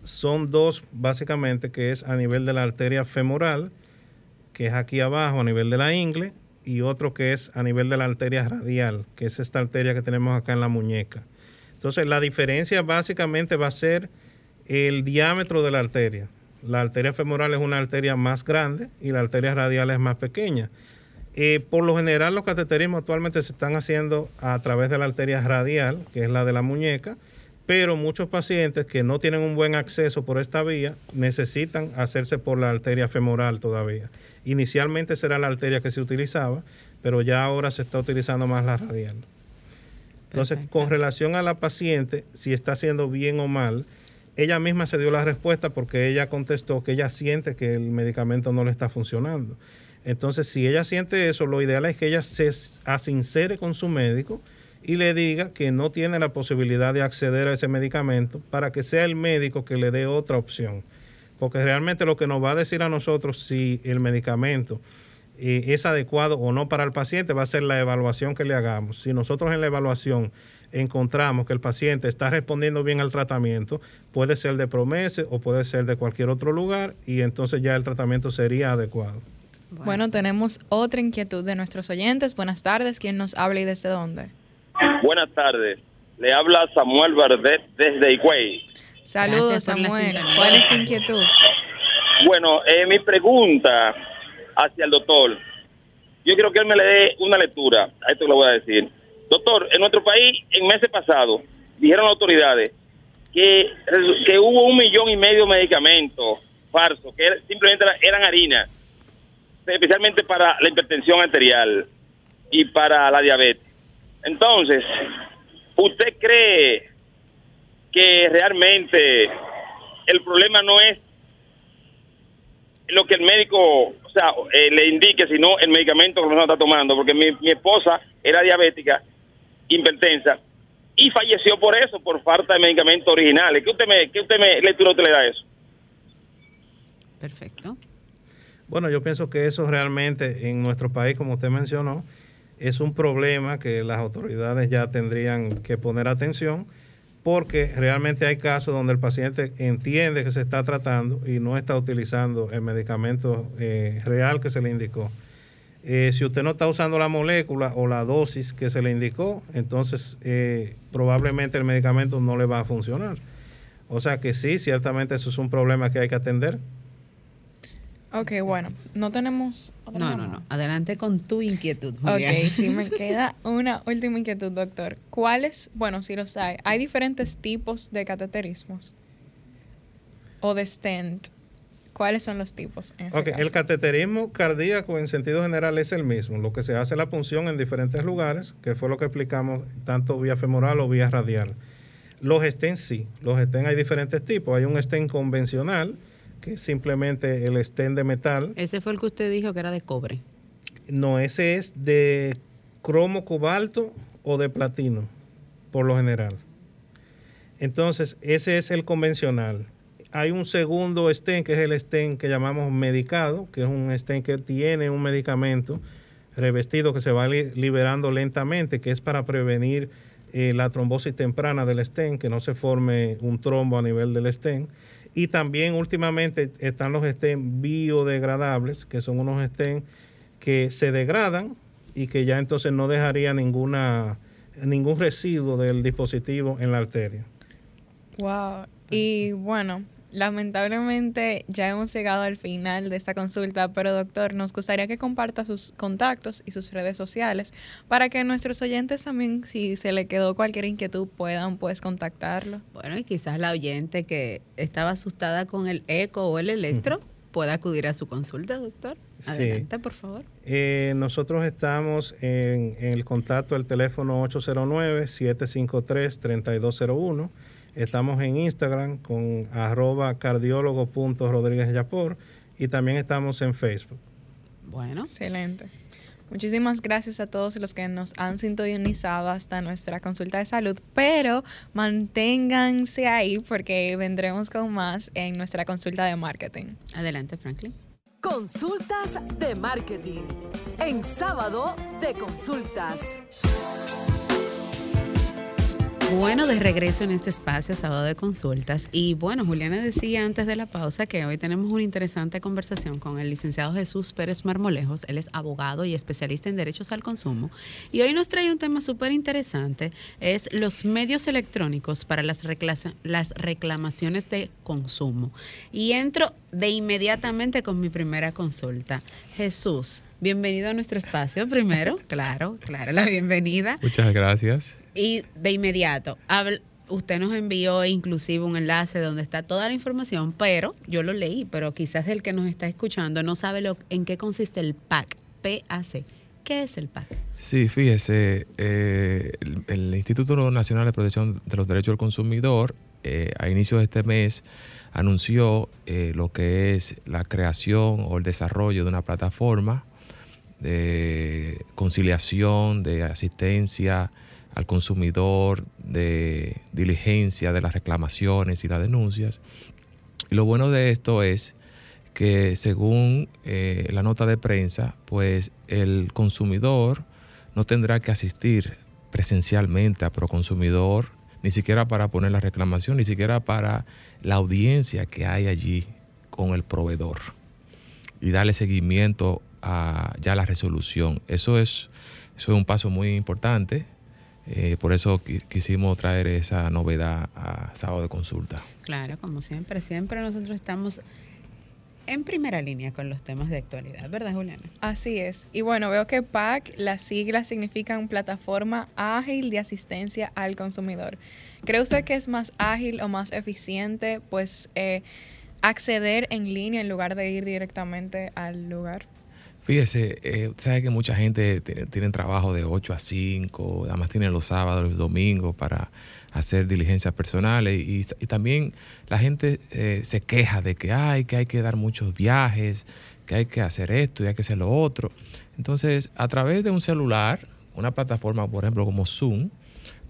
son dos básicamente, que es a nivel de la arteria femoral, que es aquí abajo a nivel de la ingle, y otro que es a nivel de la arteria radial, que es esta arteria que tenemos acá en la muñeca. Entonces, la diferencia básicamente va a ser el diámetro de la arteria. La arteria femoral es una arteria más grande y la arteria radial es más pequeña. Eh, por lo general, los cateterismos actualmente se están haciendo a través de la arteria radial, que es la de la muñeca, pero muchos pacientes que no tienen un buen acceso por esta vía necesitan hacerse por la arteria femoral todavía. Inicialmente será la arteria que se utilizaba, pero ya ahora se está utilizando más la radial. Entonces, con relación a la paciente, si está haciendo bien o mal, ella misma se dio la respuesta porque ella contestó que ella siente que el medicamento no le está funcionando. Entonces, si ella siente eso, lo ideal es que ella se asincere con su médico y le diga que no tiene la posibilidad de acceder a ese medicamento para que sea el médico que le dé otra opción. Porque realmente lo que nos va a decir a nosotros si el medicamento eh, es adecuado o no para el paciente va a ser la evaluación que le hagamos. Si nosotros en la evaluación encontramos que el paciente está respondiendo bien al tratamiento, puede ser de Promese o puede ser de cualquier otro lugar y entonces ya el tratamiento sería adecuado. Bueno, tenemos otra inquietud de nuestros oyentes. Buenas tardes, ¿quién nos habla y desde dónde? Buenas tardes, le habla Samuel Verdet desde Higüey. Saludos, Samuel. ¿Cuál es su inquietud? Bueno, eh, mi pregunta hacia el doctor, yo quiero que él me le dé una lectura, a esto lo voy a decir. Doctor, en nuestro país, en meses pasados, dijeron las autoridades que, que hubo un millón y medio de medicamentos falsos, que simplemente eran harina, especialmente para la hipertensión arterial y para la diabetes. Entonces, ¿usted cree que realmente el problema no es lo que el médico, o sea, eh, le indique, sino el medicamento que uno está tomando? Porque mi, mi esposa era diabética hipertensa y falleció por eso, por falta de medicamentos originales. ¿Qué usted me, qué usted me lectura usted le da eso? Perfecto. Bueno, yo pienso que eso realmente en nuestro país, como usted mencionó, es un problema que las autoridades ya tendrían que poner atención porque realmente hay casos donde el paciente entiende que se está tratando y no está utilizando el medicamento eh, real que se le indicó. Eh, si usted no está usando la molécula o la dosis que se le indicó, entonces eh, probablemente el medicamento no le va a funcionar. O sea que sí, ciertamente eso es un problema que hay que atender. Ok, bueno, no tenemos... No, no, no. Adelante con tu inquietud, Julián. Ok, sí, me queda una última inquietud, doctor. ¿Cuáles, bueno, si los hay, hay diferentes tipos de cateterismos o de stent? ¿Cuáles son los tipos? En okay, el cateterismo cardíaco en sentido general es el mismo. Lo que se hace la punción en diferentes lugares, que fue lo que explicamos tanto vía femoral o vía radial. Los stents sí, los stents hay diferentes tipos. Hay un stent convencional, que es simplemente el stent de metal. Ese fue el que usted dijo que era de cobre. No, ese es de cromo cobalto o de platino, por lo general. Entonces, ese es el convencional hay un segundo stent, que es el stent que llamamos medicado, que es un stent que tiene un medicamento revestido que se va liberando lentamente, que es para prevenir eh, la trombosis temprana del stent, que no se forme un trombo a nivel del stent. Y también últimamente están los stents biodegradables, que son unos stents que se degradan y que ya entonces no dejaría ninguna, ningún residuo del dispositivo en la arteria. Wow. Y bueno, lamentablemente ya hemos llegado al final de esta consulta, pero doctor, nos gustaría que comparta sus contactos y sus redes sociales para que nuestros oyentes también, si se le quedó cualquier inquietud, puedan pues contactarlo. Bueno, y quizás la oyente que estaba asustada con el eco o el electro pueda acudir a su consulta, doctor. Adelante, por favor. Eh, nosotros estamos en, en el contacto del teléfono 809-753-3201 Estamos en Instagram con arroba cardiólogo.rodríguez Yapor y también estamos en Facebook. Bueno. Excelente. Muchísimas gracias a todos los que nos han sintonizado hasta nuestra consulta de salud, pero manténganse ahí porque vendremos con más en nuestra consulta de marketing. Adelante, Franklin. Consultas de marketing. En sábado de consultas. Bueno, de regreso en este espacio, sábado de consultas. Y bueno, Juliana decía antes de la pausa que hoy tenemos una interesante conversación con el licenciado Jesús Pérez Marmolejos. Él es abogado y especialista en derechos al consumo. Y hoy nos trae un tema súper interesante, es los medios electrónicos para las, las reclamaciones de consumo. Y entro de inmediatamente con mi primera consulta. Jesús, bienvenido a nuestro espacio primero. Claro, claro, la bienvenida. Muchas gracias. Y de inmediato, usted nos envió inclusive un enlace donde está toda la información, pero yo lo leí, pero quizás el que nos está escuchando no sabe lo, en qué consiste el PAC, PAC. ¿Qué es el PAC? Sí, fíjese, eh, el, Instituto Nacional de Protección de los Derechos del Consumidor eh, a inicios de este mes anunció eh, lo que es la creación o el desarrollo de una plataforma de conciliación, de asistencia al consumidor, de diligencia de las reclamaciones y las denuncias. Y lo bueno de esto es que según eh, la nota de prensa, pues el consumidor no tendrá que asistir presencialmente a Proconsumidor, ni siquiera para poner la reclamación, ni siquiera para la audiencia que hay allí con el proveedor y darle seguimiento a ya la resolución. Eso es, eso es un paso muy importante. Eh, por eso quisimos traer esa novedad a sábado de consulta. Claro, como siempre, siempre nosotros estamos en primera línea con los temas de actualidad, ¿verdad, Juliana? Así es. Y bueno, veo que PAC, las siglas significan Plataforma Ágil de Asistencia al Consumidor. ¿Cree usted que es más ágil o más eficiente, pues, eh, acceder en línea en lugar de ir directamente al lugar? Fíjese, eh, sabe que mucha gente tiene, trabajo de 8 a 5, además tienen los sábados, los domingos para hacer diligencias personales y, también la gente eh, se queja de que hay, que hay que dar muchos viajes, que hay que hacer esto y hay que hacer lo otro. Entonces, a través de un celular, una plataforma, por ejemplo, como Zoom,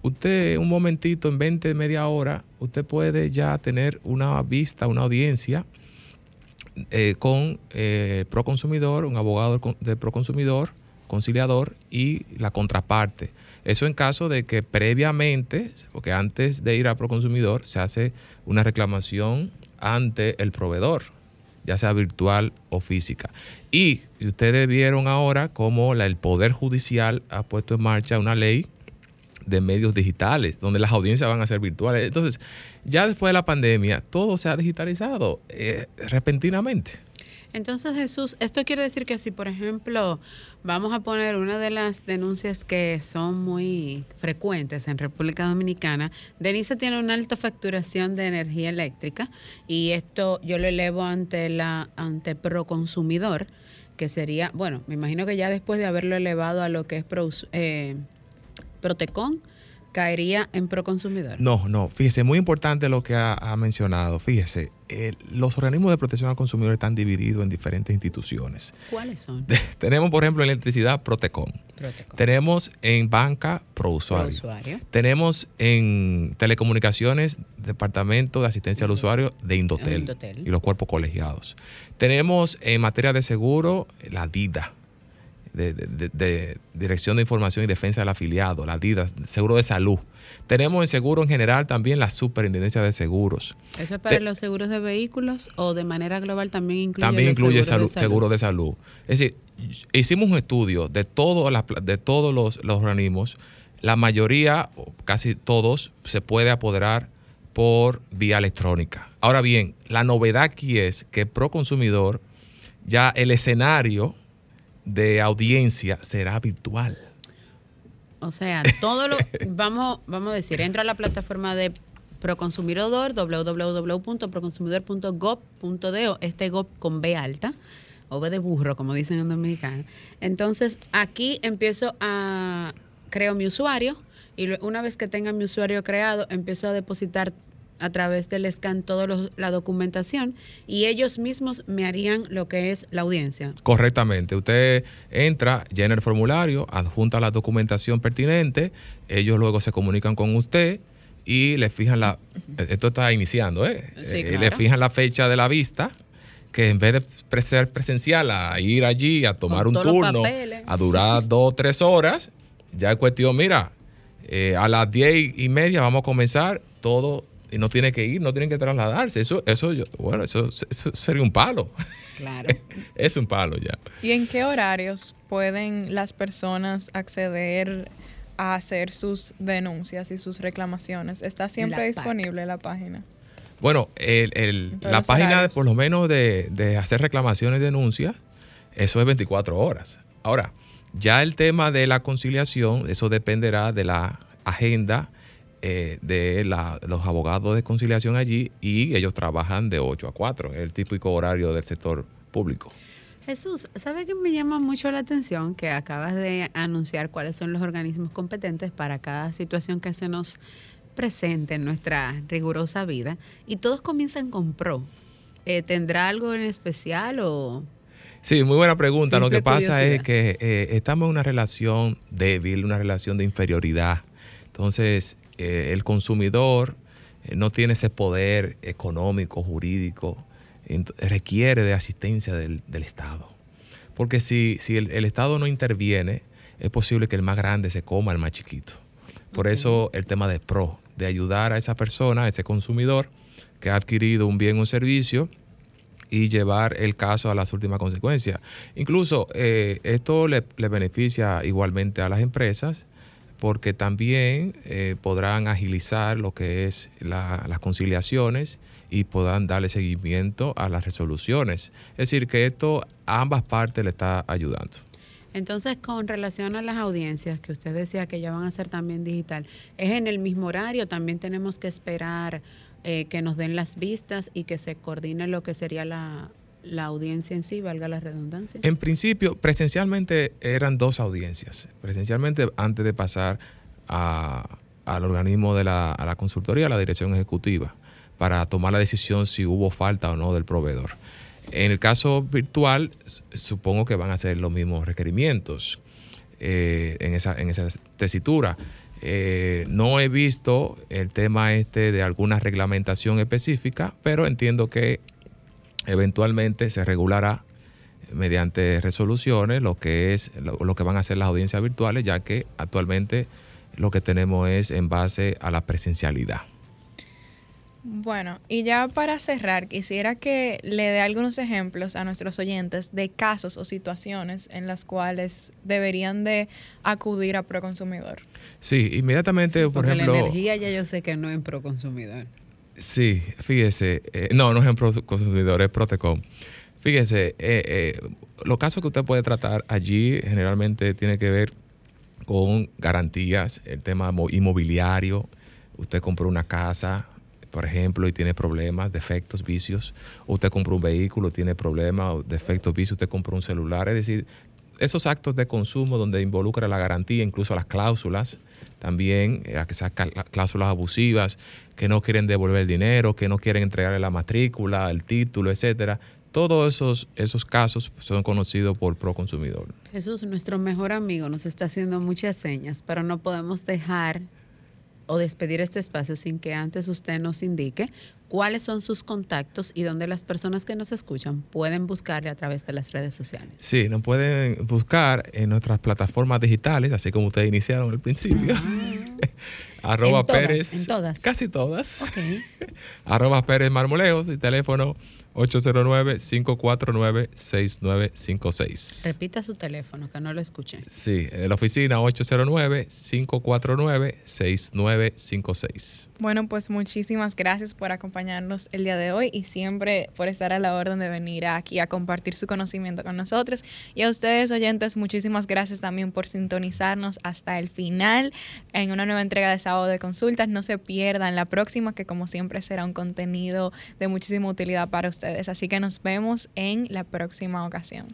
usted un momentito, en 20, media hora, usted puede ya tener una vista, una audiencia eh, con eh, Proconsumidor, un abogado de Proconsumidor, conciliador y la contraparte. Eso en caso de que previamente, porque antes de ir a Proconsumidor se hace una reclamación ante el proveedor, ya sea virtual o física. Y ustedes vieron ahora cómo el Poder Judicial ha puesto en marcha una ley de medios digitales, donde las audiencias van a ser virtuales. Entonces, ya después de la pandemia, todo se ha digitalizado eh, repentinamente. Entonces, Jesús, esto quiere decir que si, por ejemplo, vamos a poner una de las denuncias que son muy frecuentes en República Dominicana, Denise tiene una alta facturación de energía eléctrica y esto yo lo elevo ante la ante Proconsumidor, que sería, bueno, me imagino que ya después de haberlo elevado a lo que es eh, Protecon, caería en Proconsumidor. No, no, fíjese, muy importante lo que ha, mencionado. Fíjese, eh, los organismos de protección al consumidor están divididos en diferentes instituciones. ¿Cuáles son? Tenemos, por ejemplo, en electricidad Protecon. Tenemos en banca ProUsuario. Pro Tenemos en telecomunicaciones Departamento de Asistencia al Usuario de Indotel, y los cuerpos colegiados. Tenemos en materia de seguro la DIDA de, Dirección de Información y Defensa del Afiliado, la DIDA, Seguro de Salud. Tenemos en seguro en general también la Superintendencia de Seguros. ¿Eso es para los seguros de vehículos o de manera global también incluye También incluye salud, seguro de salud. Es decir, hicimos un estudio de, todo de todos los, los organismos. La mayoría, casi todos, se puede apoderar por vía electrónica. Ahora bien, la novedad aquí es que pro consumidor ya el escenario de audiencia será virtual. O sea, todo lo vamos vamos a decir, entro a la plataforma de Proconsumidor www.proconsumidor.gov.do, este gov con B alta o B de burro, como dicen en dominicano. Entonces, aquí empiezo a creo mi usuario y una vez que tenga mi usuario creado, empiezo a depositar a través del scan toda la documentación y ellos mismos me harían lo que es la audiencia. Correctamente. Usted entra, llena el formulario, adjunta la documentación pertinente, ellos luego se comunican con usted y le fijan la... Esto está iniciando, ¿eh? eh le fijan la fecha de la vista que en vez de ser presencial, a ir allí, a tomar un turno, a durar dos o tres horas, ya es cuestión, mira, eh, a las diez y media vamos a comenzar todo y no tiene que ir, no tienen que trasladarse. Eso, eso, bueno, eso, sería un palo. Claro. es un palo ya. ¿Y en qué horarios pueden las personas acceder a hacer sus denuncias y sus reclamaciones? ¿Está siempre disponible la página? Bueno, el, la página, por lo menos de, de hacer reclamaciones y denuncias, eso es 24 horas. Ahora, ya el tema de la conciliación, eso dependerá de la agenda eh, de los abogados de conciliación allí y ellos trabajan de 8 a 4, el típico horario del sector público. Jesús, ¿sabe que me llama mucho la atención que acabas de anunciar cuáles son los organismos competentes para cada situación que se nos presente en nuestra rigurosa vida? Y todos comienzan con PRO. Eh, ¿Tendrá algo en especial o...? Sí, muy buena pregunta. Lo que pasa es que eh, estamos en una relación débil, una relación de inferioridad. Entonces, eh, el consumidor no tiene ese poder económico, jurídico, requiere de asistencia del, Estado. Porque si, si el, Estado no interviene, es posible que el más grande se coma al más chiquito. Por eso el tema de PRO, de ayudar a esa persona, a ese consumidor que ha adquirido un bien o un servicio y llevar el caso a las últimas consecuencias. Incluso eh, esto le, beneficia igualmente a las empresas porque también eh, podrán agilizar lo que es las conciliaciones y puedan darle seguimiento a las resoluciones. Es decir, que esto a ambas partes le está ayudando. Entonces, con relación a las audiencias, que usted decía que ya van a ser también digital, ¿es en el mismo horario? ¿También tenemos que esperar eh, que nos den las vistas y que se coordine lo que sería la, la audiencia en sí, valga la redundancia? En principio, presencialmente eran dos audiencias. Presencialmente antes de pasar al organismo de la, consultoría, a la dirección ejecutiva, para tomar la decisión si hubo falta o no del proveedor. En el caso virtual, supongo que van a ser los mismos requerimientos eh, en, esa, en esa tesitura. Eh, no he visto el tema este de alguna reglamentación específica, pero entiendo que eventualmente se regulará mediante resoluciones lo que es lo, que van a ser las audiencias virtuales, ya que actualmente lo que tenemos es en base a la presencialidad. Bueno, y ya para cerrar, quisiera que le dé algunos ejemplos a nuestros oyentes de casos o situaciones en las cuales deberían de acudir a Proconsumidor. Sí, inmediatamente, por ejemplo... la energía ya yo sé que no es en Proconsumidor. Sí, fíjese, eh, no, no es en consumidor, es Protecom. Fíjese, eh, eh, los casos que usted puede tratar allí generalmente tiene que ver con garantías, el tema inmobiliario. Usted compró una casa, por ejemplo, y tiene problemas, defectos, vicios. Usted compró un vehículo, tiene problemas, defectos, vicios. Usted compró un celular. Es decir, esos actos de consumo donde involucra la garantía, incluso las cláusulas, también, a que sean cláusulas abusivas, que no quieren devolver el dinero, que no quieren entregarle la matrícula, el título, etcétera. Todos esos, esos casos son conocidos por Proconsumidor. Jesús, nuestro mejor amigo, nos está haciendo muchas señas, pero no podemos dejar o despedir este espacio sin que antes usted nos indique cuáles son sus contactos y dónde las personas que nos escuchan pueden buscarle a través de las redes sociales. Sí, nos pueden buscar en nuestras plataformas digitales, así como ustedes iniciaron al principio. Ah. Arroba Pérez. En todas. Casi todas. Okay. Arroba Pérez Marmoleos y teléfono 809-549-6956. Repita su teléfono, que no lo escuché. Sí, en la oficina 809-549-6956. Bueno, pues muchísimas gracias por acompañarnos el día de hoy y siempre por estar a la orden de venir aquí a compartir su conocimiento con nosotros. Y a ustedes, oyentes, muchísimas gracias también por sintonizarnos hasta el final en una nueva entrega de Sábado de Consultas. No se pierdan la próxima, que como siempre será un contenido de muchísima utilidad para Así que nos vemos en la próxima ocasión.